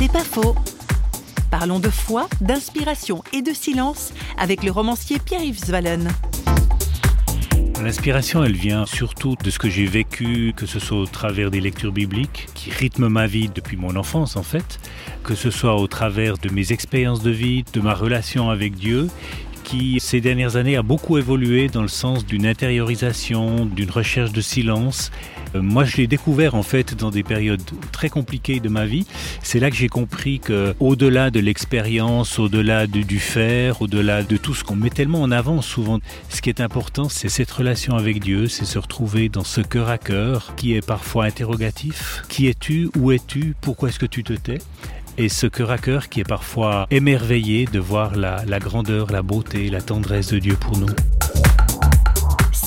C'est pas faux. Parlons de foi, d'inspiration et de silence avec le romancier Pierre-Yves Zwallen. L'inspiration, elle vient surtout de ce que j'ai vécu, que ce soit au travers des lectures bibliques, qui rythment ma vie depuis mon enfance en fait, que ce soit au travers de mes expériences de vie, de ma relation avec Dieu, qui ces dernières années a beaucoup évolué dans le sens d'une intériorisation, d'une recherche de silence. Euh, moi, je l'ai découvert en fait dans des périodes très compliquées de ma vie. C'est là que j'ai compris que, au-delà de l'expérience, au-delà du faire, au-delà de tout ce qu'on met tellement en avant souvent, ce qui est important, c'est cette relation avec Dieu, c'est se retrouver dans ce cœur à cœur qui est parfois interrogatif. Qui es-tu? Où es-tu? Pourquoi est-ce que tu te tais? Et ce cœur à cœur qui est parfois émerveillé de voir la, la grandeur, la beauté, la tendresse de Dieu pour nous.